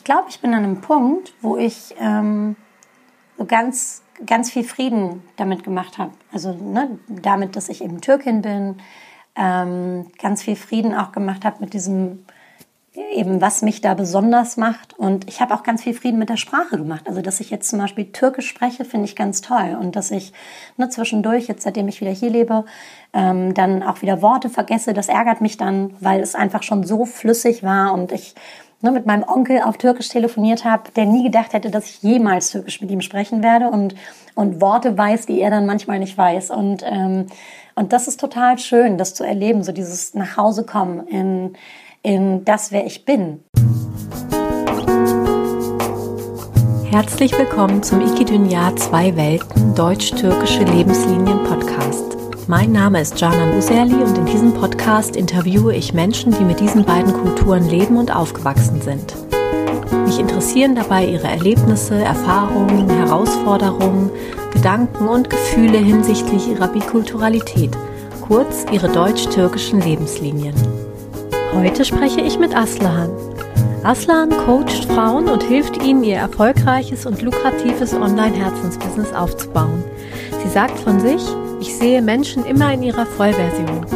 ich glaube, ich bin an einem Punkt, wo ich ähm, so ganz, ganz viel Frieden damit gemacht habe. Also ne, damit, dass ich eben Türkin bin, ähm, ganz viel Frieden auch gemacht habe mit diesem eben was mich da besonders macht. Und ich habe auch ganz viel Frieden mit der Sprache gemacht. Also, dass ich jetzt zum Beispiel Türkisch spreche, finde ich ganz toll. Und dass ich ne, zwischendurch, jetzt seitdem ich wieder hier lebe, ähm, dann auch wieder Worte vergesse, das ärgert mich dann, weil es einfach schon so flüssig war und ich ne, mit meinem Onkel auf Türkisch telefoniert habe, der nie gedacht hätte, dass ich jemals Türkisch mit ihm sprechen werde und, und Worte weiß, die er dann manchmal nicht weiß. Und, ähm, und das ist total schön, das zu erleben, so dieses Nachhausekommen in in das, wer ich bin. Herzlich willkommen zum Ikidunya Zwei Welten Deutsch-Türkische Lebenslinien Podcast. Mein Name ist Canan Userli und in diesem Podcast interviewe ich Menschen, die mit diesen beiden Kulturen leben und aufgewachsen sind. Mich interessieren dabei ihre Erlebnisse, Erfahrungen, Herausforderungen, Gedanken und Gefühle hinsichtlich ihrer Bikulturalität, kurz ihre deutsch-türkischen Lebenslinien. Heute spreche ich mit Aslan. Aslan coacht Frauen und hilft ihnen, ihr erfolgreiches und lukratives Online-Herzensbusiness aufzubauen. Sie sagt von sich, ich sehe Menschen immer in ihrer Vollversion.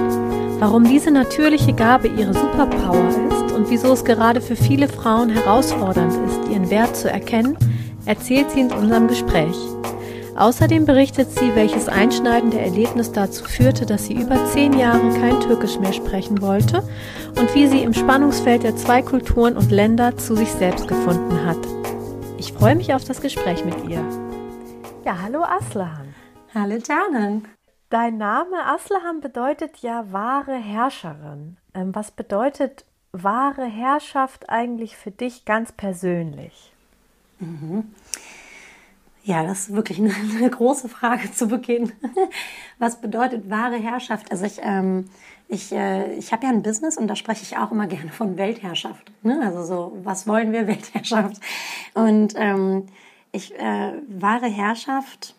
Warum diese natürliche Gabe ihre Superpower ist und wieso es gerade für viele Frauen herausfordernd ist, ihren Wert zu erkennen, erzählt sie in unserem Gespräch. Außerdem berichtet sie, welches einschneidende Erlebnis dazu führte, dass sie über zehn Jahre kein Türkisch mehr sprechen wollte und wie sie im Spannungsfeld der zwei Kulturen und Länder zu sich selbst gefunden hat. Ich freue mich auf das Gespräch mit ihr. Ja, hallo Aslan. Hallo Janen. Dein Name Aslahan bedeutet ja wahre Herrscherin. Ähm, was bedeutet wahre Herrschaft eigentlich für dich ganz persönlich? Mhm. Ja, das ist wirklich eine, eine, große Frage zu Beginn. Was bedeutet wahre Herrschaft? Also ich, ähm, ich, äh, ich habe ja ein Business und da spreche ich auch immer gerne von Weltherrschaft. Ne? Also so, was wollen wir? Weltherrschaft. Und ähm, ich, äh, wahre Herrschaft,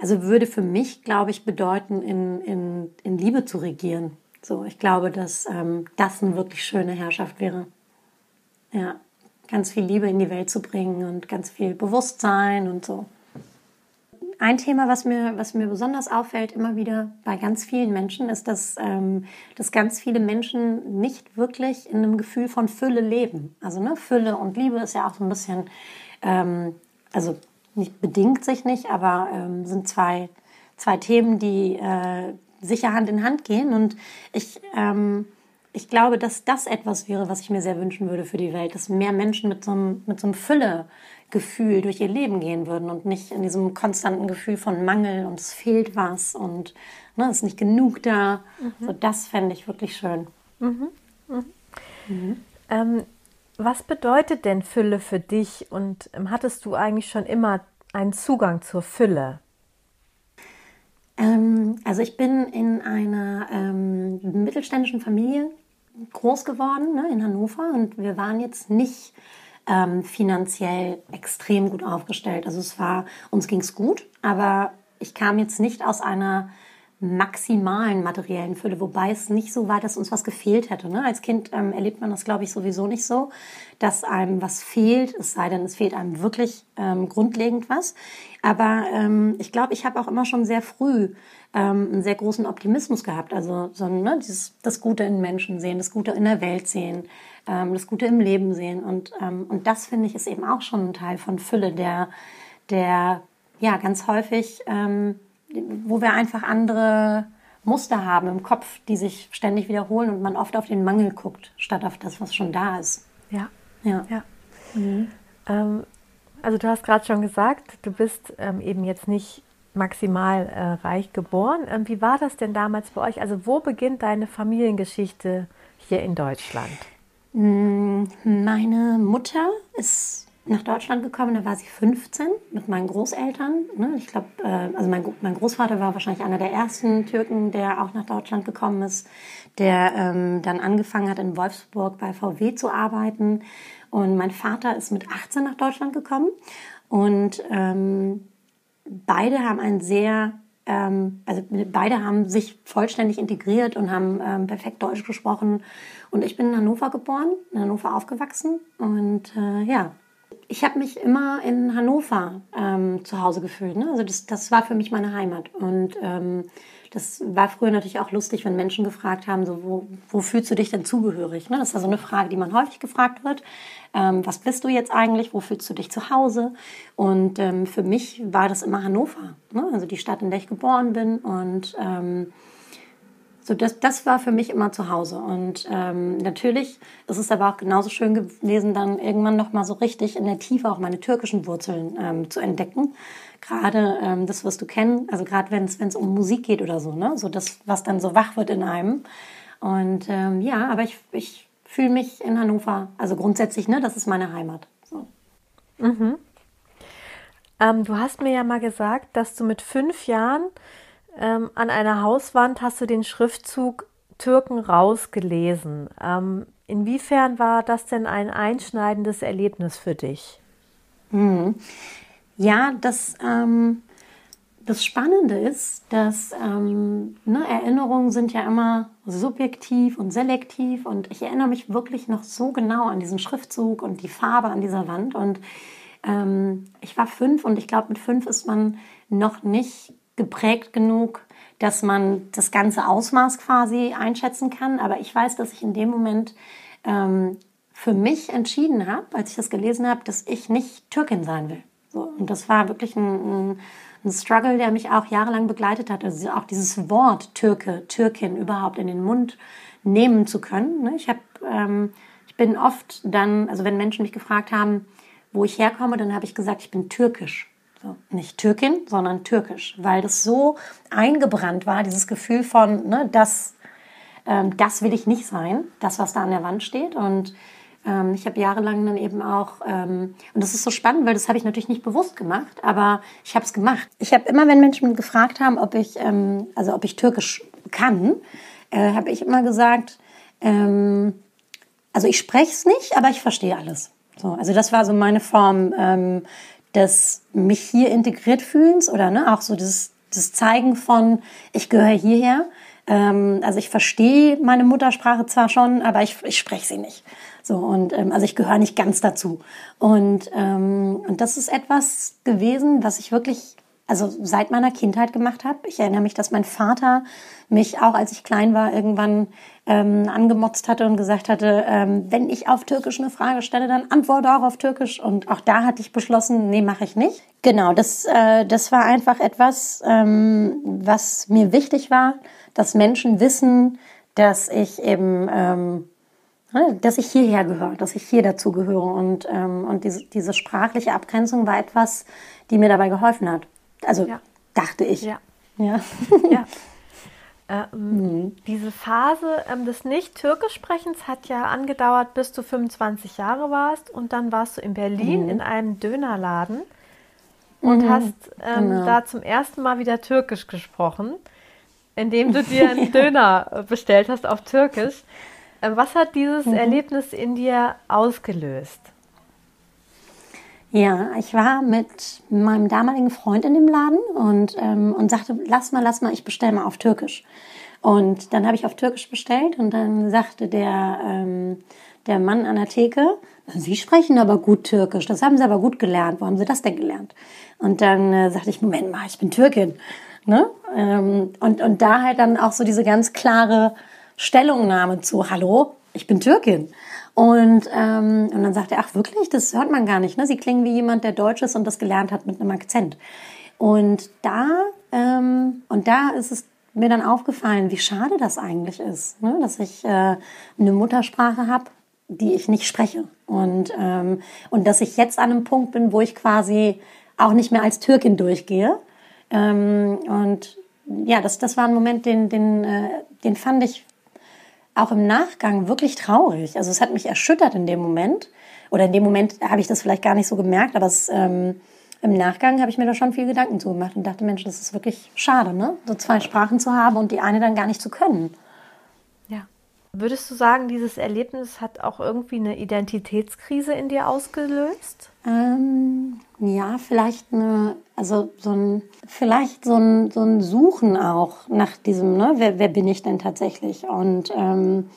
also würde für mich, glaube ich, bedeuten, in, in, in Liebe zu regieren. So, ich glaube, dass ähm, das eine wirklich schöne Herrschaft wäre. Ja ganz viel Liebe in die Welt zu bringen und ganz viel Bewusstsein und so. Ein Thema, was mir, was mir besonders auffällt, immer wieder bei ganz vielen Menschen, ist, dass, ähm, dass ganz viele Menschen nicht wirklich in einem Gefühl von Fülle leben. Also ne, Fülle und Liebe ist ja auch so ein bisschen, ähm, also nicht bedingt sich nicht, aber ähm, sind zwei, zwei Themen, die äh, sicher Hand in Hand gehen. Und ich ähm, ich glaube, dass das etwas wäre, was ich mir sehr wünschen würde für die Welt, dass mehr Menschen mit so einem, mit so einem Fülle-Gefühl durch ihr Leben gehen würden und nicht in diesem konstanten Gefühl von Mangel und es fehlt was und ne, es ist nicht genug da. Mhm. So, das fände ich wirklich schön. Mhm. Mhm. mhm. Ähm, was bedeutet denn Fülle für dich und ähm, hattest du eigentlich schon immer einen Zugang zur Fülle? Ähm, also ich bin in einer ähm, mittelständischen Familie groß geworden ne, in Hannover und wir waren jetzt nicht ähm, finanziell extrem gut aufgestellt. Also es war, uns ging es gut, aber ich kam jetzt nicht aus einer maximalen materiellen Fülle, wobei es nicht so war, dass uns was gefehlt hätte. Ne? Als Kind ähm, erlebt man das, glaube ich, sowieso nicht so, dass einem was fehlt, es sei denn, es fehlt einem wirklich ähm, grundlegend was. Aber ähm, ich glaube, ich habe auch immer schon sehr früh ähm, einen sehr großen Optimismus gehabt. Also so ne, dieses, das Gute in Menschen sehen, das Gute in der Welt sehen, ähm, das Gute im Leben sehen. Und, ähm, und das, finde ich, ist eben auch schon ein Teil von Fülle, der, der ja ganz häufig wo wir einfach andere Muster haben im Kopf, die sich ständig wiederholen und man oft auf den Mangel guckt, statt auf das, was schon da ist. Ja. Ja. ja. Mhm. Ähm, also du hast gerade schon gesagt, du bist ähm, eben jetzt nicht maximal äh, reich geboren. Ähm, wie war das denn damals bei euch? Also wo beginnt deine Familiengeschichte hier in Deutschland? Mm, meine Mutter ist nach Deutschland gekommen, da war sie 15 mit meinen Großeltern. Ne? Ich glaube, äh, also mein, Großvater war wahrscheinlich einer der ersten Türken, der auch nach Deutschland gekommen ist, der ähm, dann angefangen hat, in Wolfsburg bei VW zu arbeiten. Und mein Vater ist mit 18 nach Deutschland gekommen. Und ähm, beide haben ein sehr ähm, also beide haben sich vollständig integriert und haben perfekt Deutsch gesprochen. Und ich bin in Hannover geboren, in Hannover aufgewachsen. Und äh, ja, ich habe mich immer in Hannover ähm, zu Hause gefühlt. Ne? Also das, das war für mich meine Heimat. Und ähm, das war früher natürlich auch lustig, wenn Menschen gefragt haben, so, wo, wo fühlst du dich denn zugehörig? Ne? Das ist so eine Frage, die man häufig gefragt wird. Ähm, was bist du jetzt eigentlich? Wo fühlst du dich zu Hause? Und ähm, für mich war das immer Hannover, ne? also die Stadt, in der ich geboren bin. Und ähm, so, das, das war für mich immer zu Hause. Und ähm, natürlich ist es aber auch genauso schön gewesen, dann irgendwann noch mal so richtig in der Tiefe auch meine türkischen Wurzeln ähm, zu entdecken. Gerade ähm, das wirst du kennen, also gerade wenn es um Musik geht oder so, ne? So das, was dann so wach wird in einem. Und ähm, ja, aber ich, ich fühle mich in Hannover, also grundsätzlich, ne, das ist meine Heimat. So. Mhm. Ähm, du hast mir ja mal gesagt, dass du mit fünf Jahren ähm, an einer Hauswand hast du den Schriftzug Türken rausgelesen. Ähm, inwiefern war das denn ein einschneidendes Erlebnis für dich? Mhm. Ja, das, ähm, das Spannende ist, dass ähm, ne, Erinnerungen sind ja immer subjektiv und selektiv und ich erinnere mich wirklich noch so genau an diesen Schriftzug und die Farbe an dieser Wand und ähm, ich war fünf und ich glaube, mit fünf ist man noch nicht geprägt genug, dass man das ganze Ausmaß quasi einschätzen kann. Aber ich weiß, dass ich in dem Moment ähm, für mich entschieden habe, als ich das gelesen habe, dass ich nicht Türkin sein will. So, und das war wirklich ein, ein, ein Struggle, der mich auch jahrelang begleitet hat. Also auch dieses Wort Türke, Türkin überhaupt in den Mund nehmen zu können. Ne? Ich habe, ähm, ich bin oft dann, also wenn Menschen mich gefragt haben, wo ich herkomme, dann habe ich gesagt, ich bin türkisch. So, nicht Türkin, sondern türkisch, weil das so eingebrannt war, dieses Gefühl von, ne, das, ähm, das will ich nicht sein, das, was da an der Wand steht. Und ähm, ich habe jahrelang dann eben auch, ähm, und das ist so spannend, weil das habe ich natürlich nicht bewusst gemacht, aber ich habe es gemacht. Ich habe immer, wenn Menschen gefragt haben, ob ich, ähm, also ob ich Türkisch kann, äh, habe ich immer gesagt, ähm, also ich spreche es nicht, aber ich verstehe alles. So, also das war so meine Form, ähm, des mich hier integriert fühlens oder ne, auch so das, das Zeigen von, ich gehöre hierher. Ähm, also ich verstehe meine Muttersprache zwar schon, aber ich, ich spreche sie nicht. So und ähm, also ich gehöre nicht ganz dazu. Und ähm, und das ist etwas gewesen, was ich wirklich also seit meiner Kindheit gemacht habe. Ich erinnere mich, dass mein Vater mich auch, als ich klein war, irgendwann ähm, angemotzt hatte und gesagt hatte, ähm, wenn ich auf Türkisch eine Frage stelle, dann antworte auch auf Türkisch. Und auch da hatte ich beschlossen, nee, mache ich nicht. Genau, das, äh, das war einfach etwas, ähm, was mir wichtig war, dass Menschen wissen, dass ich eben, ähm, ne, dass ich hierher gehöre, dass ich hier dazu gehöre. Und, ähm, und diese, diese sprachliche Abgrenzung war etwas, die mir dabei geholfen hat. Also ja. dachte ich. Ja. Ja. ja. Ähm, mhm. Diese Phase ähm, des Nicht-Türkisch-Sprechens hat ja angedauert, bis du 25 Jahre warst und dann warst du in Berlin mhm. in einem Dönerladen und mhm. hast ähm, genau. da zum ersten Mal wieder Türkisch gesprochen, indem du dir einen Döner äh, bestellt hast auf Türkisch. Äh, was hat dieses mhm. Erlebnis in dir ausgelöst? Ja, ich war mit meinem damaligen Freund in dem Laden und, ähm, und sagte, lass mal, lass mal, ich bestelle mal auf Türkisch. Und dann habe ich auf Türkisch bestellt und dann sagte der, ähm, der Mann an der Theke, Sie sprechen aber gut Türkisch, das haben Sie aber gut gelernt. Wo haben Sie das denn gelernt? Und dann äh, sagte ich, Moment mal, ich bin Türkin. Ne? Ähm, und, und da halt dann auch so diese ganz klare Stellungnahme zu, hallo, ich bin Türkin. Und, ähm, und dann sagt er, ach wirklich, das hört man gar nicht. Ne? Sie klingen wie jemand, der Deutsch ist und das gelernt hat mit einem Akzent. Und da, ähm, und da ist es mir dann aufgefallen, wie schade das eigentlich ist, ne? dass ich äh, eine Muttersprache habe, die ich nicht spreche. Und, ähm, und dass ich jetzt an einem Punkt bin, wo ich quasi auch nicht mehr als Türkin durchgehe. Ähm, und ja, das, das war ein Moment, den, den, äh, den fand ich auch im Nachgang wirklich traurig. Also es hat mich erschüttert in dem Moment. Oder in dem Moment habe ich das vielleicht gar nicht so gemerkt, aber es, ähm, im Nachgang habe ich mir da schon viel Gedanken zu gemacht und dachte, Mensch, das ist wirklich schade, ne? So zwei Sprachen zu haben und die eine dann gar nicht zu können. Ja. Würdest du sagen, dieses Erlebnis hat auch irgendwie eine Identitätskrise in dir ausgelöst? Ähm, Ja, vielleicht eine, also so ein, vielleicht so ein, so ein Suchen auch nach diesem, ne, wer, wer bin ich denn tatsächlich? Und, ähm,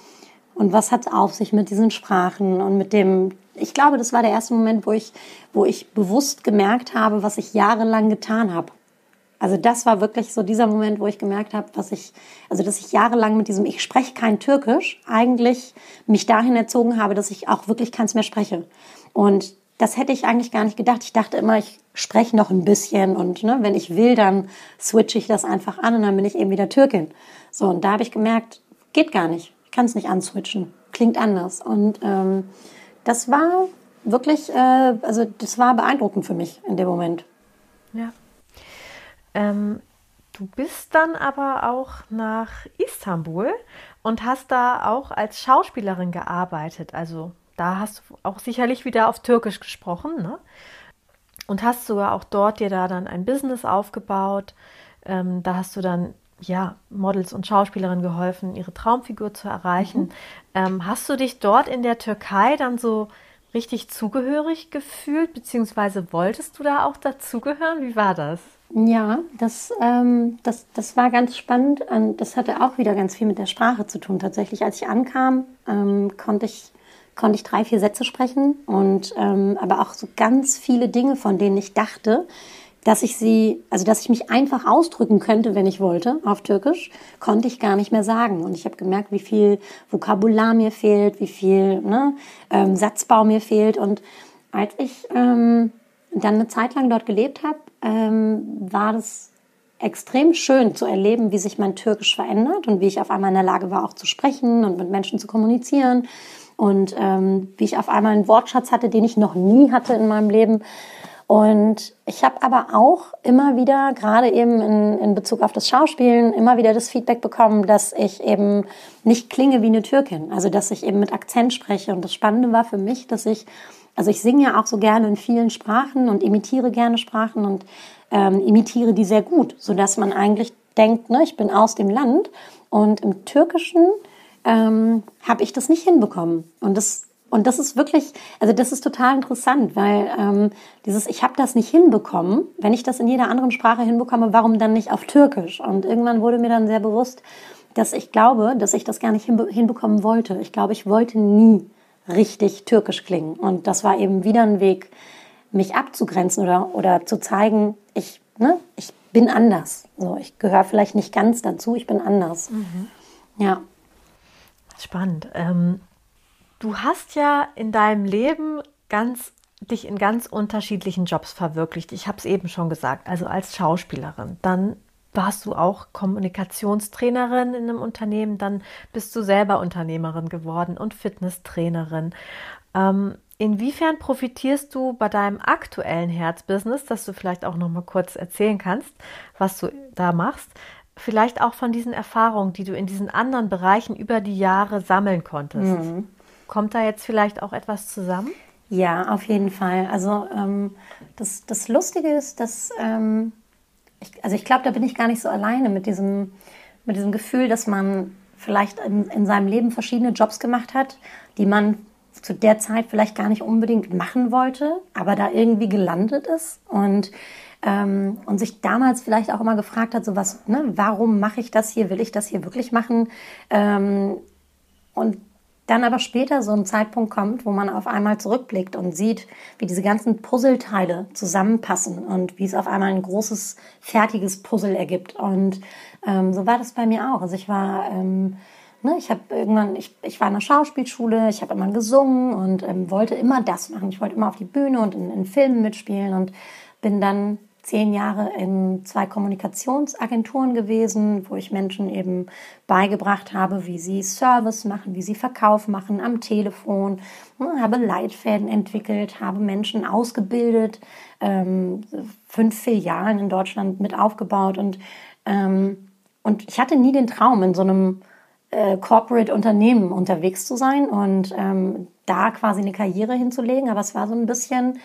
und was hat es auf sich mit diesen Sprachen und mit dem, ich glaube, das war der erste Moment, wo ich, wo ich bewusst gemerkt habe, was ich jahrelang getan habe. Also das war wirklich so dieser Moment, wo ich gemerkt habe, was ich, also dass ich jahrelang mit diesem Ich spreche kein Türkisch eigentlich mich dahin erzogen habe, dass ich auch wirklich keins mehr spreche. Und das hätte ich eigentlich gar nicht gedacht. Ich dachte immer, ich spreche noch ein bisschen und ne, wenn ich will, dann switche ich das einfach an und dann bin ich eben wieder Türkin. So, und da habe ich gemerkt, geht gar nicht. Ich kann es nicht answitchen. Klingt anders. Und ähm, das war wirklich, äh, also das war beeindruckend für mich in dem Moment. Ja. Ähm, du bist dann aber auch nach Istanbul und hast da auch als Schauspielerin gearbeitet. Also da hast du auch sicherlich wieder auf Türkisch gesprochen, ne? Und hast sogar auch dort dir da dann ein Business aufgebaut. Ähm, da hast du dann ja Models und Schauspielerinnen geholfen, ihre Traumfigur zu erreichen. Mhm. Ähm, hast du dich dort in der Türkei dann so richtig zugehörig gefühlt, beziehungsweise wolltest du da auch dazugehören? Wie war das? Ja, das, ähm, das, das war ganz spannend. Und das hatte auch wieder ganz viel mit der Sprache zu tun. Tatsächlich, als ich ankam, ähm, konnte ich konnte ich drei, vier Sätze sprechen und ähm, aber auch so ganz viele Dinge, von denen ich dachte, dass ich sie, also dass ich mich einfach ausdrücken könnte, wenn ich wollte, auf Türkisch, konnte ich gar nicht mehr sagen. Und ich habe gemerkt, wie viel Vokabular mir fehlt, wie viel ne, ähm, Satzbau mir fehlt. Und als ich ähm, dann eine Zeit lang dort gelebt habe, ähm, war das extrem schön zu erleben, wie sich mein Türkisch verändert und wie ich auf einmal in der Lage war, auch zu sprechen und mit Menschen zu kommunizieren und ähm, wie ich auf einmal einen Wortschatz hatte, den ich noch nie hatte in meinem Leben. Und ich habe aber auch immer wieder, gerade eben in, in Bezug auf das Schauspielen, immer wieder das Feedback bekommen, dass ich eben nicht klinge wie eine Türkin, also dass ich eben mit Akzent spreche. Und das Spannende war für mich, dass ich, also ich singe ja auch so gerne in vielen Sprachen und imitiere gerne Sprachen und ähm, imitiere die sehr gut, so dass man eigentlich denkt, ne, ich bin aus dem Land und im Türkischen ähm, habe ich das nicht hinbekommen. Und das und das ist wirklich, also das ist total interessant, weil ähm, dieses Ich habe das nicht hinbekommen, wenn ich das in jeder anderen Sprache hinbekomme, warum dann nicht auf Türkisch? Und irgendwann wurde mir dann sehr bewusst, dass ich glaube, dass ich das gar nicht hinbe hinbekommen wollte. Ich glaube, ich wollte nie richtig türkisch klingen. Und das war eben wieder ein Weg, mich abzugrenzen oder, oder zu zeigen, ich, ne, ich bin anders. So, ich gehöre vielleicht nicht ganz dazu, ich bin anders. Mhm. Ja. Spannend. Ähm, du hast ja in deinem Leben ganz dich in ganz unterschiedlichen Jobs verwirklicht. Ich habe es eben schon gesagt, also als Schauspielerin. Dann warst du auch Kommunikationstrainerin in einem Unternehmen, dann bist du selber Unternehmerin geworden und Fitnesstrainerin. Ähm, inwiefern profitierst du bei deinem aktuellen Herzbusiness, dass du vielleicht auch noch mal kurz erzählen kannst, was du da machst? Vielleicht auch von diesen Erfahrungen, die du in diesen anderen Bereichen über die Jahre sammeln konntest. Mhm. Kommt da jetzt vielleicht auch etwas zusammen? Ja, auf jeden Fall. Also ähm, das, das Lustige ist, dass, ähm, ich, also ich glaube, da bin ich gar nicht so alleine mit diesem, mit diesem Gefühl, dass man vielleicht in, in seinem Leben verschiedene Jobs gemacht hat, die man zu der Zeit vielleicht gar nicht unbedingt machen wollte, aber da irgendwie gelandet ist. Und ähm, und sich damals vielleicht auch immer gefragt hat, so was, ne, warum mache ich das hier, will ich das hier wirklich machen? Ähm, und dann aber später so ein Zeitpunkt kommt, wo man auf einmal zurückblickt und sieht, wie diese ganzen Puzzleteile zusammenpassen und wie es auf einmal ein großes, fertiges Puzzle ergibt. Und ähm, so war das bei mir auch. Also ich war, ähm, ne, ich habe irgendwann, ich, ich war in der Schauspielschule, ich habe immer gesungen und ähm, wollte immer das machen. Ich wollte immer auf die Bühne und in, in Filmen mitspielen und bin dann zehn Jahre in zwei Kommunikationsagenturen gewesen, wo ich Menschen eben beigebracht habe, wie sie Service machen, wie sie Verkauf machen am Telefon, hm, habe Leitfäden entwickelt, habe Menschen ausgebildet, ähm, fünf Filialen in Deutschland mit aufgebaut und, ähm, und ich hatte nie den Traum, in so einem äh, Corporate-Unternehmen unterwegs zu sein und ähm, da quasi eine Karriere hinzulegen, aber es war so ein bisschen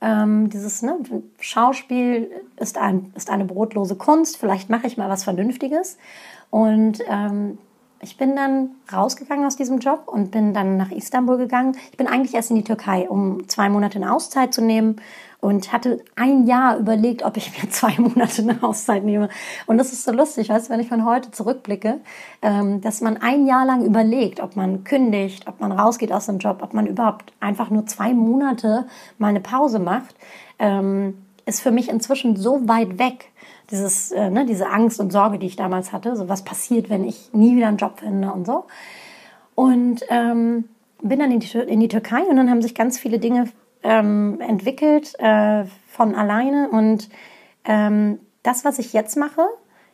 ähm, dieses ne, Schauspiel ist, ein, ist eine brotlose Kunst, vielleicht mache ich mal was Vernünftiges. Und ähm, ich bin dann rausgegangen aus diesem Job und bin dann nach Istanbul gegangen. Ich bin eigentlich erst in die Türkei, um zwei Monate eine Auszeit zu nehmen und hatte ein Jahr überlegt, ob ich mir zwei Monate eine Auszeit nehme. Und das ist so lustig, weißt du, wenn ich von heute zurückblicke, ähm, dass man ein Jahr lang überlegt, ob man kündigt, ob man rausgeht aus dem Job, ob man überhaupt einfach nur zwei Monate mal eine Pause macht, ähm, ist für mich inzwischen so weit weg dieses, äh, ne, diese Angst und Sorge, die ich damals hatte, so was passiert, wenn ich nie wieder einen Job finde und so. Und ähm, bin dann in die, in die Türkei und dann haben sich ganz viele Dinge ähm, entwickelt äh, von alleine. Und ähm, das, was ich jetzt mache,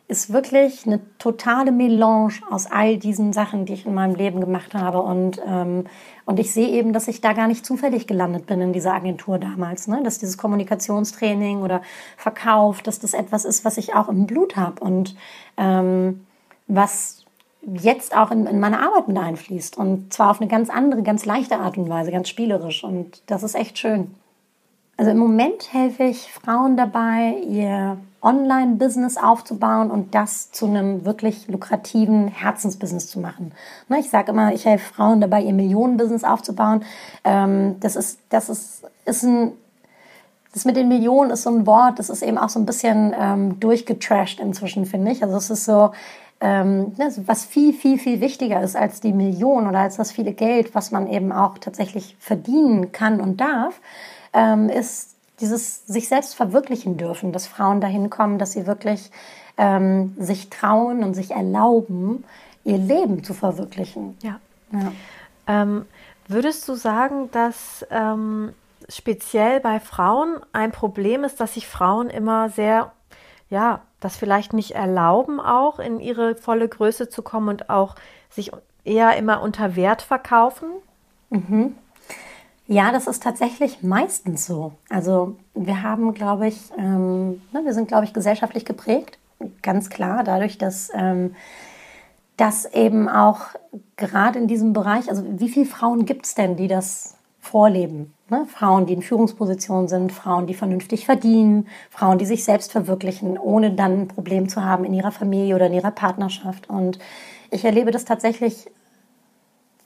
ist wirklich eine totale Melange aus all diesen Sachen, die ich in meinem Leben gemacht habe. Und, ähm, und ich sehe eben, dass ich da gar nicht zufällig gelandet bin in dieser Agentur damals. Ne? Dass dieses Kommunikationstraining oder Verkauf, dass das etwas ist, was ich auch im Blut habe und ähm, was jetzt auch in, in meine Arbeit mit einfließt. Und zwar auf eine ganz andere, ganz leichte Art und Weise, ganz spielerisch. Und das ist echt schön. Also im Moment helfe ich Frauen dabei, ihr Online-Business aufzubauen und das zu einem wirklich lukrativen Herzensbusiness zu machen. Ne, ich sage immer, ich helfe Frauen dabei, ihr Millionen-Business aufzubauen. Ähm, das ist, das ist, ist ein das mit den Millionen ist so ein Wort, das ist eben auch so ein bisschen ähm, durchgetrashed inzwischen, finde ich. Also es ist so, ähm, ne, was viel, viel, viel wichtiger ist als die Million oder als das viele Geld, was man eben auch tatsächlich verdienen kann und darf, ähm, ist dieses sich selbst verwirklichen dürfen, dass Frauen dahin kommen, dass sie wirklich ähm, sich trauen und sich erlauben, ihr Leben zu verwirklichen. Ja. ja. Ähm, würdest du sagen, dass ähm, speziell bei Frauen ein Problem ist, dass sich Frauen immer sehr, ja, das vielleicht nicht erlauben, auch in ihre volle Größe zu kommen und auch sich eher immer unter Wert verkaufen? Mhm. Ja, das ist tatsächlich meistens so. Also wir haben, glaube ich, ähm, ne, wir sind, glaube ich, gesellschaftlich geprägt, ganz klar, dadurch, dass, ähm, dass eben auch gerade in diesem Bereich, also wie viele Frauen gibt es denn, die das vorleben? Ne? Frauen, die in Führungspositionen sind, Frauen, die vernünftig verdienen, Frauen, die sich selbst verwirklichen, ohne dann ein Problem zu haben in ihrer Familie oder in ihrer Partnerschaft. Und ich erlebe das tatsächlich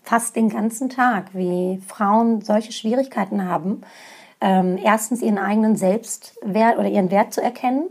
fast den ganzen Tag, wie Frauen solche Schwierigkeiten haben, ähm, erstens ihren eigenen Selbstwert oder ihren Wert zu erkennen,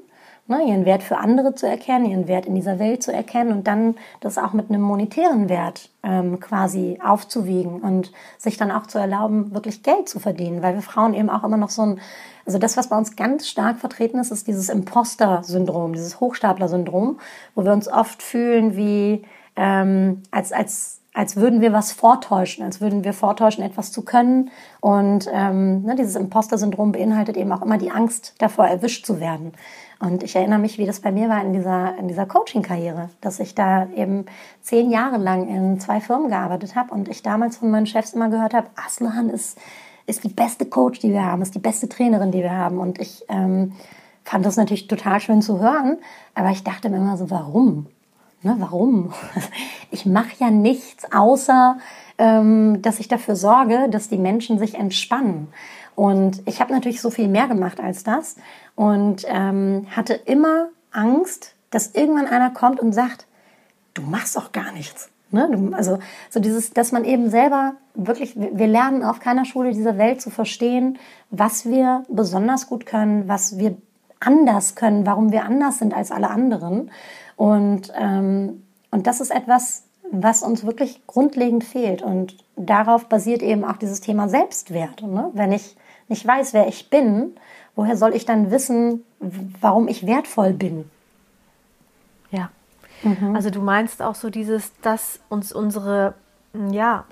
ne, ihren Wert für andere zu erkennen, ihren Wert in dieser Welt zu erkennen und dann das auch mit einem monetären Wert ähm, quasi aufzuwiegen und sich dann auch zu erlauben, wirklich Geld zu verdienen, weil wir Frauen eben auch immer noch so ein, also das, was bei uns ganz stark vertreten ist, ist dieses Imposter-Syndrom, dieses Hochstapler-Syndrom, wo wir uns oft fühlen wie ähm, als, als als würden wir was vortäuschen, als würden wir vortäuschen, etwas zu können. Und ähm, ne, dieses Imposter-Syndrom beinhaltet eben auch immer die Angst davor, erwischt zu werden. Und ich erinnere mich, wie das bei mir war in dieser, in dieser Coaching-Karriere, dass ich da eben zehn Jahre lang in zwei Firmen gearbeitet habe und ich damals von meinen Chefs immer gehört habe, Aslan ist, ist die beste Coach, die wir haben, ist die beste Trainerin, die wir haben. Und ich ähm, fand das natürlich total schön zu hören, aber ich dachte mir immer so, warum? Ne, warum? Ich mache ja nichts, außer ähm, dass ich dafür sorge, dass die Menschen sich entspannen. Und ich habe natürlich so viel mehr gemacht als das und ähm, hatte immer Angst, dass irgendwann einer kommt und sagt, du machst doch gar nichts. Ne? Also so dieses, dass man eben selber wirklich, wir lernen auf keiner Schule dieser Welt zu verstehen, was wir besonders gut können, was wir anders können, warum wir anders sind als alle anderen. Und, ähm, und das ist etwas, was uns wirklich grundlegend fehlt. Und darauf basiert eben auch dieses Thema Selbstwert. Ne? Wenn ich nicht weiß, wer ich bin, woher soll ich dann wissen, warum ich wertvoll bin? Ja. Mhm. Also du meinst auch so dieses, dass uns unsere, ja,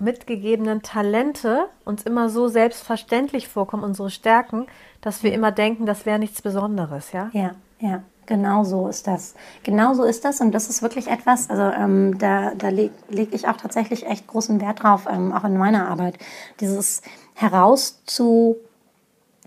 mitgegebenen Talente uns immer so selbstverständlich vorkommen, unsere Stärken, dass wir immer denken, das wäre nichts Besonderes, ja? Ja, ja. Genau so ist das. Genau so ist das und das ist wirklich etwas, also ähm, da, da lege leg ich auch tatsächlich echt großen Wert drauf, ähm, auch in meiner Arbeit. Dieses herauszu,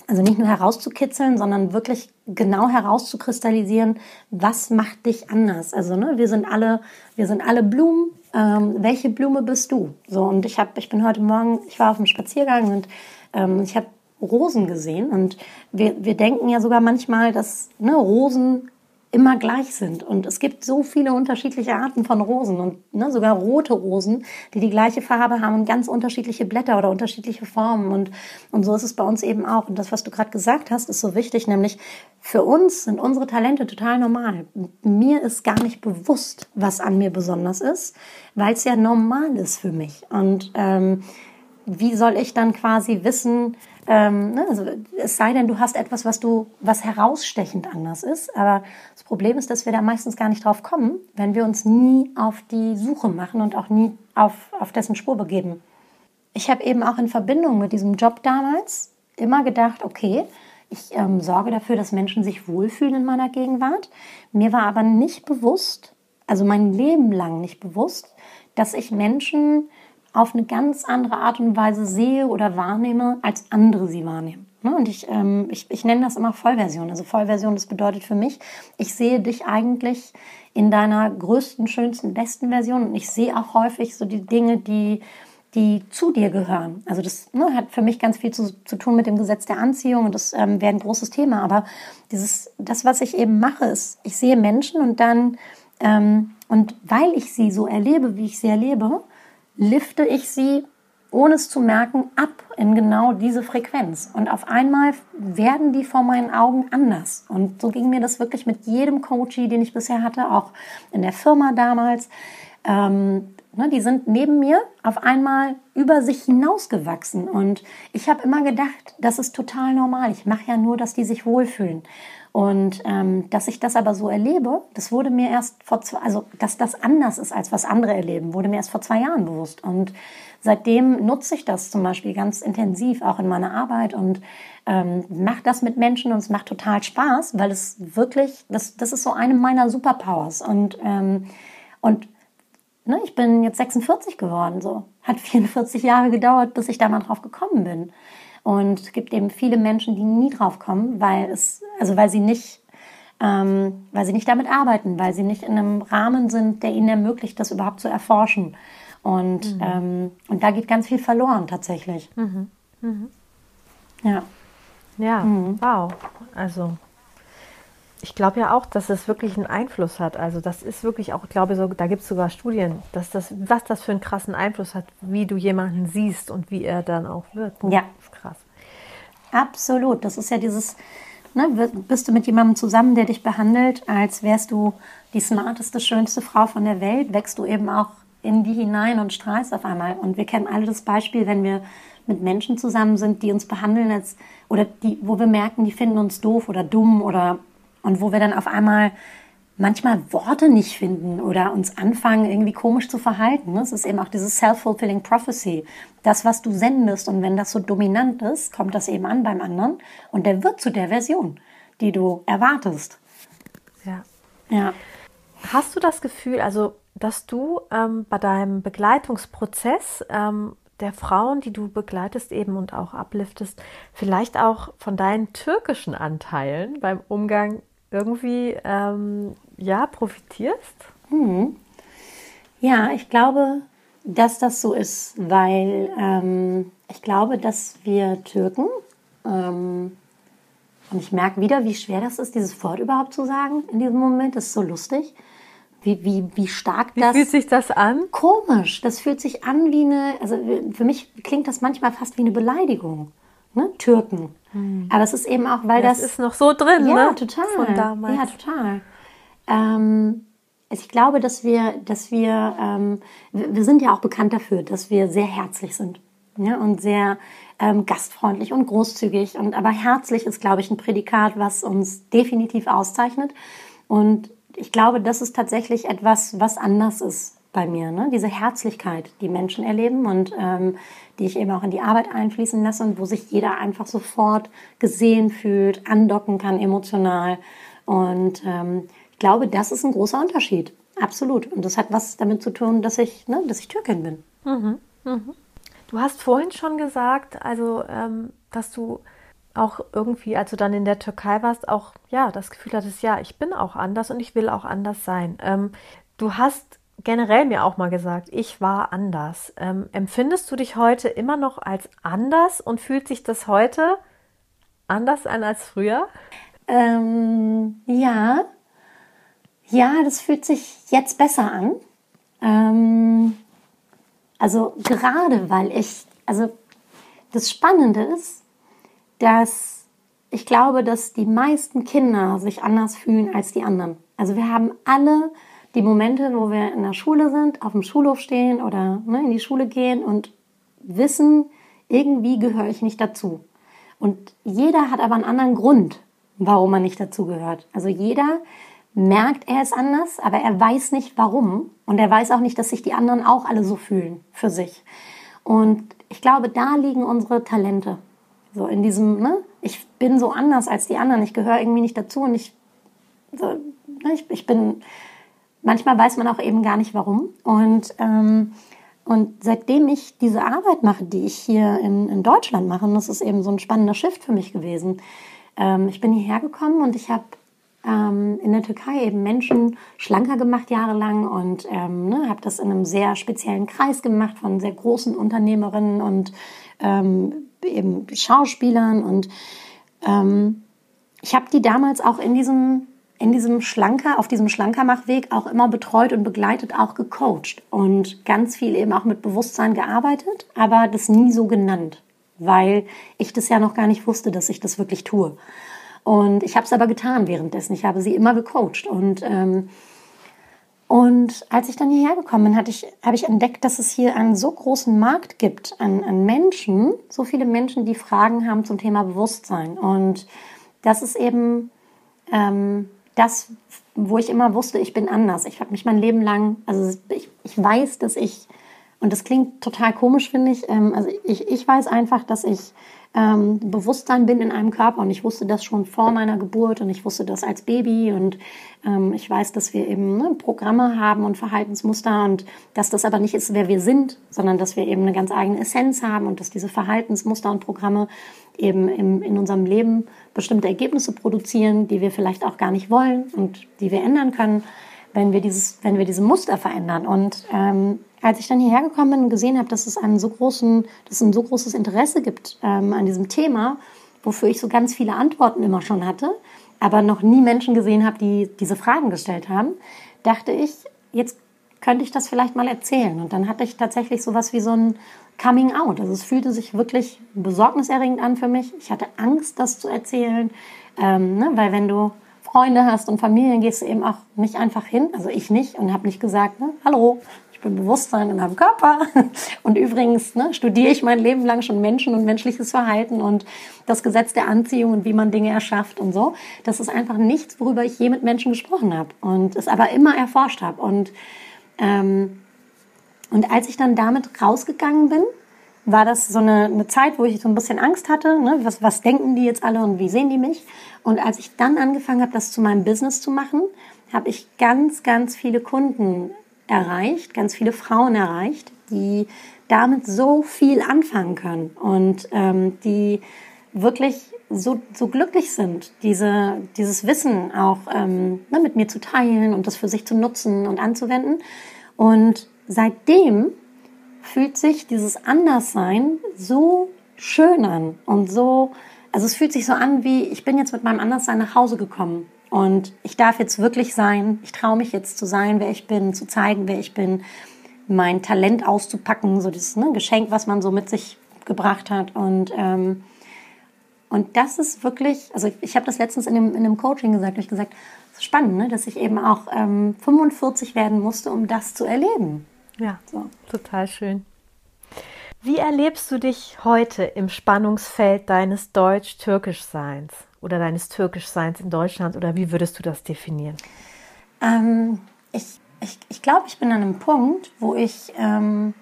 also nicht nur herauszukitzeln, sondern wirklich genau herauszukristallisieren, was macht dich anders. Also ne, wir sind alle, wir sind alle Blumen. Ähm, welche Blume bist du? So und ich habe, ich bin heute Morgen, ich war auf einem Spaziergang und ähm, ich habe Rosen gesehen und wir, wir denken ja sogar manchmal, dass ne, Rosen immer gleich sind. Und es gibt so viele unterschiedliche Arten von Rosen und ne, sogar rote Rosen, die die gleiche Farbe haben und ganz unterschiedliche Blätter oder unterschiedliche Formen. Und, und so ist es bei uns eben auch. Und das, was du gerade gesagt hast, ist so wichtig, nämlich für uns sind unsere Talente total normal. Mir ist gar nicht bewusst, was an mir besonders ist, weil es ja normal ist für mich. Und ähm, wie soll ich dann quasi wissen, ähm, ne, also es sei denn, du hast etwas, was du, was herausstechend anders ist. Aber das Problem ist, dass wir da meistens gar nicht drauf kommen, wenn wir uns nie auf die Suche machen und auch nie auf, auf dessen Spur begeben. Ich habe eben auch in Verbindung mit diesem Job damals immer gedacht, okay, ich ähm, sorge dafür, dass Menschen sich wohlfühlen in meiner Gegenwart. Mir war aber nicht bewusst, also mein Leben lang nicht bewusst, dass ich Menschen auf eine ganz andere Art und Weise sehe oder wahrnehme, als andere sie wahrnehmen. Ne? Und ich, ähm, ich, ich nenne das immer Vollversion. Also Vollversion, das bedeutet für mich, ich sehe dich eigentlich in deiner größten, schönsten, besten Version. Und ich sehe auch häufig so die Dinge, die, die zu dir gehören. Also das ne, hat für mich ganz viel zu, zu tun mit dem Gesetz der Anziehung und das ähm, wäre ein großes Thema. Aber dieses, das, was ich eben mache, ist, ich sehe Menschen und dann, ähm, und weil ich sie so erlebe, wie ich sie erlebe, lifte ich sie, ohne es zu merken, ab in genau diese Frequenz. Und auf einmal werden die vor meinen Augen anders. Und so ging mir das wirklich mit jedem Coachie, den ich bisher hatte, auch in der Firma damals. Ähm, ne, die sind neben mir auf einmal über sich hinausgewachsen. Und ich habe immer gedacht, das ist total normal. Ich mache ja nur, dass die sich wohlfühlen. Und ähm, dass ich das aber so erlebe, das wurde mir erst vor zwei, also dass das anders ist, als was andere erleben, wurde mir erst vor zwei Jahren bewusst. Und seitdem nutze ich das zum Beispiel ganz intensiv auch in meiner Arbeit und ähm, mache das mit Menschen und es macht total Spaß, weil es wirklich, das, das ist so eine meiner Superpowers. Und, ähm, und ne, ich bin jetzt 46 geworden, so. Hat 44 Jahre gedauert, bis ich da mal drauf gekommen bin. Und es gibt eben viele Menschen, die nie drauf kommen, weil es, also weil sie nicht, ähm, weil sie nicht damit arbeiten, weil sie nicht in einem Rahmen sind, der ihnen ermöglicht, das überhaupt zu erforschen. Und, mhm. ähm, und da geht ganz viel verloren tatsächlich. Mhm. Mhm. Ja. Ja, mhm. wow. Also ich glaube ja auch, dass es wirklich einen Einfluss hat. Also das ist wirklich auch, ich glaube, so, da gibt es sogar Studien, dass das, was das für einen krassen Einfluss hat, wie du jemanden siehst und wie er dann auch wird. Ja. Das ist krass. Absolut. Das ist ja dieses, ne, bist du mit jemandem zusammen, der dich behandelt, als wärst du die smarteste, schönste Frau von der Welt, wächst du eben auch in die hinein und strahlst auf einmal. Und wir kennen alle das Beispiel, wenn wir mit Menschen zusammen sind, die uns behandeln als, oder die, wo wir merken, die finden uns doof oder dumm oder und wo wir dann auf einmal manchmal Worte nicht finden oder uns anfangen, irgendwie komisch zu verhalten. Es ist eben auch dieses Self-Fulfilling Prophecy. Das, was du sendest und wenn das so dominant ist, kommt das eben an beim anderen und der wird zu der Version, die du erwartest. Ja. Ja. Hast du das Gefühl, also, dass du ähm, bei deinem Begleitungsprozess ähm, der Frauen, die du begleitest eben und auch abliftest, vielleicht auch von deinen türkischen Anteilen beim Umgang irgendwie ähm, ja profitierst? Hm. Ja, ich glaube, dass das so ist, weil ähm, ich glaube, dass wir Türken, ähm, und ich merke wieder, wie schwer das ist, dieses Wort überhaupt zu sagen in diesem Moment, das ist so lustig. Wie, wie, wie stark das. Wie fühlt sich das an? Komisch. Das fühlt sich an wie eine, also für mich klingt das manchmal fast wie eine Beleidigung. Ne? Türken. Hm. Aber es ist eben auch, weil das. Das ist noch so drin, ja, ne? total. Von damals. Ja, total. Ähm, ich glaube, dass wir, dass wir, ähm, wir sind ja auch bekannt dafür, dass wir sehr herzlich sind. Ja, und sehr ähm, gastfreundlich und großzügig. Und aber herzlich ist, glaube ich, ein Prädikat, was uns definitiv auszeichnet. Und ich glaube, das ist tatsächlich etwas, was anders ist bei mir. Ne? Diese Herzlichkeit, die Menschen erleben und ähm, die ich eben auch in die Arbeit einfließen lasse und wo sich jeder einfach sofort gesehen fühlt, andocken kann emotional. Und ähm, ich glaube, das ist ein großer Unterschied. Absolut. Und das hat was damit zu tun, dass ich, ne, dass ich Türkin bin. Mhm, mhm. Du hast vorhin schon gesagt, also, ähm, dass du auch irgendwie, als du dann in der Türkei warst, auch ja das Gefühl hattest, ja, ich bin auch anders und ich will auch anders sein. Ähm, du hast generell mir auch mal gesagt, ich war anders. Ähm, empfindest du dich heute immer noch als anders und fühlt sich das heute anders an als früher? Ähm, ja, Ja, das fühlt sich jetzt besser an. Ähm, also gerade weil ich, also das Spannende ist, dass ich glaube, dass die meisten Kinder sich anders fühlen als die anderen. Also wir haben alle die Momente, wo wir in der Schule sind, auf dem Schulhof stehen oder ne, in die Schule gehen und wissen, irgendwie gehöre ich nicht dazu. Und jeder hat aber einen anderen Grund, warum er nicht dazu gehört. Also jeder merkt, er ist anders, aber er weiß nicht warum. Und er weiß auch nicht, dass sich die anderen auch alle so fühlen für sich. Und ich glaube, da liegen unsere Talente. So in diesem, ne? Ich bin so anders als die anderen. Ich gehöre irgendwie nicht dazu und ich, so, ne? ich, ich bin, manchmal weiß man auch eben gar nicht warum. Und, ähm, und seitdem ich diese Arbeit mache, die ich hier in, in Deutschland mache, und das ist eben so ein spannender Shift für mich gewesen. Ähm, ich bin hierher gekommen und ich habe ähm, in der Türkei eben Menschen schlanker gemacht jahrelang und ähm, ne, habe das in einem sehr speziellen Kreis gemacht von sehr großen Unternehmerinnen und ähm, eben Schauspielern und ähm, ich habe die damals auch in diesem in diesem Schlanker, auf diesem Schlankermachweg auch immer betreut und begleitet, auch gecoacht und ganz viel eben auch mit Bewusstsein gearbeitet, aber das nie so genannt, weil ich das ja noch gar nicht wusste, dass ich das wirklich tue. Und ich habe es aber getan währenddessen. Ich habe sie immer gecoacht. Und, ähm, und als ich dann hierher gekommen bin, hatte ich, habe ich entdeckt, dass es hier einen so großen Markt gibt an, an Menschen, so viele Menschen, die Fragen haben zum Thema Bewusstsein. Und das ist eben ähm, das, wo ich immer wusste, ich bin anders. Ich habe mich mein Leben lang, also ich, ich weiß, dass ich, und das klingt total komisch, finde ich, ähm, also ich, ich weiß einfach, dass ich ähm, Bewusstsein bin in einem Körper. Und ich wusste das schon vor meiner Geburt und ich wusste das als Baby. Und ähm, ich weiß, dass wir eben ne, Programme haben und Verhaltensmuster und dass das aber nicht ist, wer wir sind, sondern dass wir eben eine ganz eigene Essenz haben und dass diese Verhaltensmuster und Programme eben im, in unserem Leben bestimmte Ergebnisse produzieren, die wir vielleicht auch gar nicht wollen und die wir ändern können, wenn wir dieses, wenn wir diese Muster verändern. Und ähm, als ich dann hierher gekommen bin und gesehen habe, dass es einen so großen, dass es ein so großes Interesse gibt ähm, an diesem Thema, wofür ich so ganz viele Antworten immer schon hatte, aber noch nie Menschen gesehen habe, die diese Fragen gestellt haben, dachte ich, jetzt könnte ich das vielleicht mal erzählen. Und dann hatte ich tatsächlich sowas wie so ein Coming Out. Also es fühlte sich wirklich besorgniserregend an für mich. Ich hatte Angst, das zu erzählen, ähm, ne? weil wenn du Freunde hast und Familien, gehst du eben auch nicht einfach hin. Also ich nicht und habe nicht gesagt, ne, hallo, bin Bewusstsein in meinem Körper. Und übrigens ne, studiere ich mein Leben lang schon Menschen und menschliches Verhalten und das Gesetz der Anziehung und wie man Dinge erschafft und so. Das ist einfach nichts, worüber ich je mit Menschen gesprochen habe und es aber immer erforscht habe. Und, ähm, und als ich dann damit rausgegangen bin, war das so eine, eine Zeit, wo ich so ein bisschen Angst hatte. Ne? Was, was denken die jetzt alle und wie sehen die mich? Und als ich dann angefangen habe, das zu meinem Business zu machen, habe ich ganz, ganz viele Kunden erreicht, ganz viele Frauen erreicht, die damit so viel anfangen können und ähm, die wirklich so, so glücklich sind, diese, dieses Wissen auch ähm, ne, mit mir zu teilen und das für sich zu nutzen und anzuwenden. Und seitdem fühlt sich dieses Anderssein so schön an und so, also es fühlt sich so an wie, ich bin jetzt mit meinem Anderssein nach Hause gekommen und ich darf jetzt wirklich sein, ich traue mich jetzt zu sein, wer ich bin, zu zeigen, wer ich bin, mein Talent auszupacken, so das ne, Geschenk, was man so mit sich gebracht hat. Und, ähm, und das ist wirklich, also ich, habe das letztens in dem, in dem Coaching gesagt, ich gesagt, spannend, ne, dass ich eben auch ähm, 45 werden musste, um das zu erleben. Ja, so. total schön. Wie erlebst du dich heute im Spannungsfeld deines Deutsch-Türkisch-Seins? Oder deines Türkischseins in Deutschland oder wie würdest du das definieren? Ähm, ich ich, ich glaube, ich bin an einem Punkt, wo ich ähm,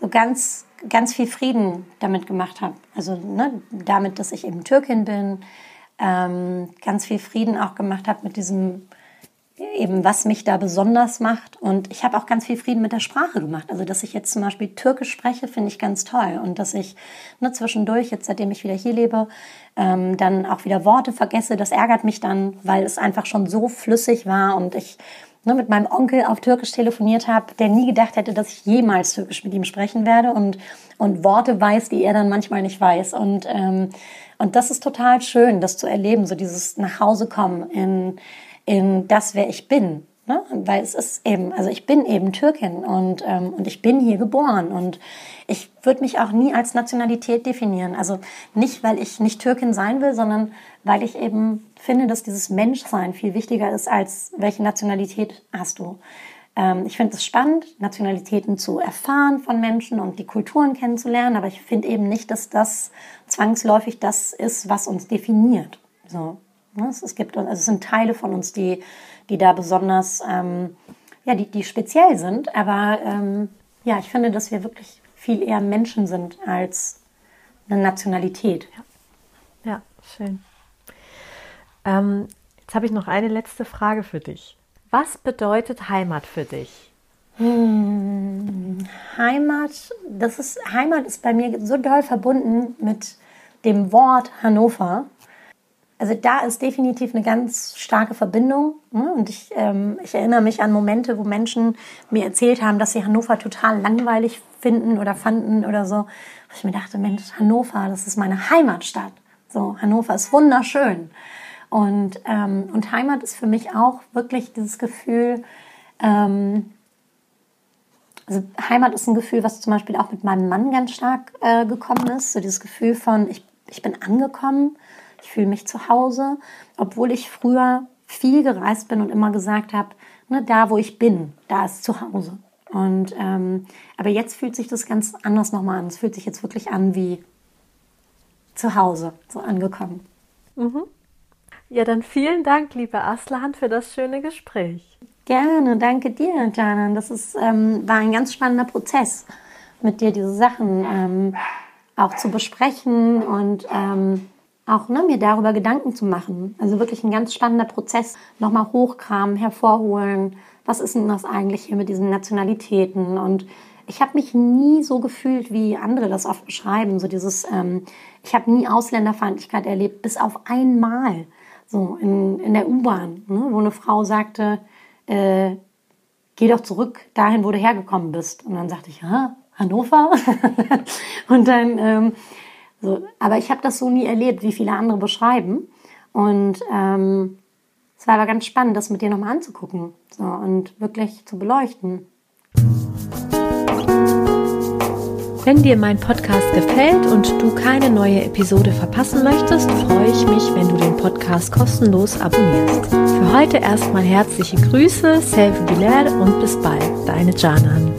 so ganz, ganz viel Frieden damit gemacht habe. Also ne, damit, dass ich eben Türkin bin, ähm, ganz viel Frieden auch gemacht habe mit diesem eben was mich da besonders macht. Und ich habe auch ganz viel Frieden mit der Sprache gemacht. Also, dass ich jetzt zum Beispiel Türkisch spreche, finde ich ganz toll. Und dass ich ne, zwischendurch, jetzt seitdem ich wieder hier lebe, ähm, dann auch wieder Worte vergesse, das ärgert mich dann, weil es einfach schon so flüssig war und ich ne, mit meinem Onkel auf Türkisch telefoniert habe, der nie gedacht hätte, dass ich jemals Türkisch mit ihm sprechen werde und, und Worte weiß, die er dann manchmal nicht weiß. Und, ähm, und das ist total schön, das zu erleben, so dieses Nachhausekommen in in das, wer ich bin. Ne? Weil es ist eben, also ich bin eben Türkin und, ähm, und ich bin hier geboren und ich würde mich auch nie als Nationalität definieren. Also nicht, weil ich nicht Türkin sein will, sondern weil ich eben finde, dass dieses Menschsein viel wichtiger ist, als welche Nationalität hast du. Ähm, ich finde es spannend, Nationalitäten zu erfahren von Menschen und die Kulturen kennenzulernen, aber ich finde eben nicht, dass das zwangsläufig das ist, was uns definiert. So? Es gibt, also es sind Teile von uns, die die da besonders, ähm, ja, die, die speziell sind. Aber ähm, ja, ich finde, dass wir wirklich viel eher Menschen sind als eine Nationalität. Ja, ja schön. Ähm, jetzt habe ich noch eine letzte Frage für dich. Was bedeutet Heimat für dich? Hm, Heimat, das ist, Heimat ist bei mir so doll verbunden mit dem Wort Hannover. Also da ist definitiv eine ganz starke Verbindung. Ne? Und ich, ähm, ich erinnere mich an Momente, wo Menschen mir erzählt haben, dass sie Hannover total langweilig finden oder fanden oder so. Wo ich mir dachte, Mensch, Hannover, das ist meine Heimatstadt. So, Hannover ist wunderschön. Und, ähm, und Heimat ist für mich auch wirklich dieses Gefühl, ähm, also Heimat ist ein Gefühl, was zum Beispiel auch mit meinem Mann ganz stark äh, gekommen ist. So dieses Gefühl von, ich, ich bin angekommen ich fühle mich zu Hause, obwohl ich früher viel gereist bin und immer gesagt habe, ne, da wo ich bin, da ist zu Hause. Und ähm, aber jetzt fühlt sich das ganz anders nochmal an. Es fühlt sich jetzt wirklich an wie zu Hause, so angekommen. Mhm. Ja, dann vielen Dank, liebe Aslan, für das schöne Gespräch. Gerne, danke dir, Jana. Das ist, ähm, war ein ganz spannender Prozess, mit dir diese Sachen ähm, auch zu besprechen und ähm, auch ne, mir darüber Gedanken zu machen. Also wirklich ein ganz spannender Prozess. Nochmal hochkramen, hervorholen. Was ist denn das eigentlich hier mit diesen Nationalitäten? Und ich habe mich nie so gefühlt, wie andere das oft beschreiben. So dieses, ähm, ich habe nie Ausländerfeindlichkeit erlebt, bis auf einmal. So in, in der U-Bahn, ne, wo eine Frau sagte, äh, geh doch zurück dahin, wo du hergekommen bist. Und dann sagte ich, Hannover. und dann ähm, so, aber ich habe das so nie erlebt, wie viele andere beschreiben. Und ähm, es war aber ganz spannend, das mit dir nochmal anzugucken so, und wirklich zu beleuchten. Wenn dir mein Podcast gefällt und du keine neue Episode verpassen möchtest, freue ich mich, wenn du den Podcast kostenlos abonnierst. Für heute erstmal herzliche Grüße, Selvi Bilal und bis bald, deine Janan.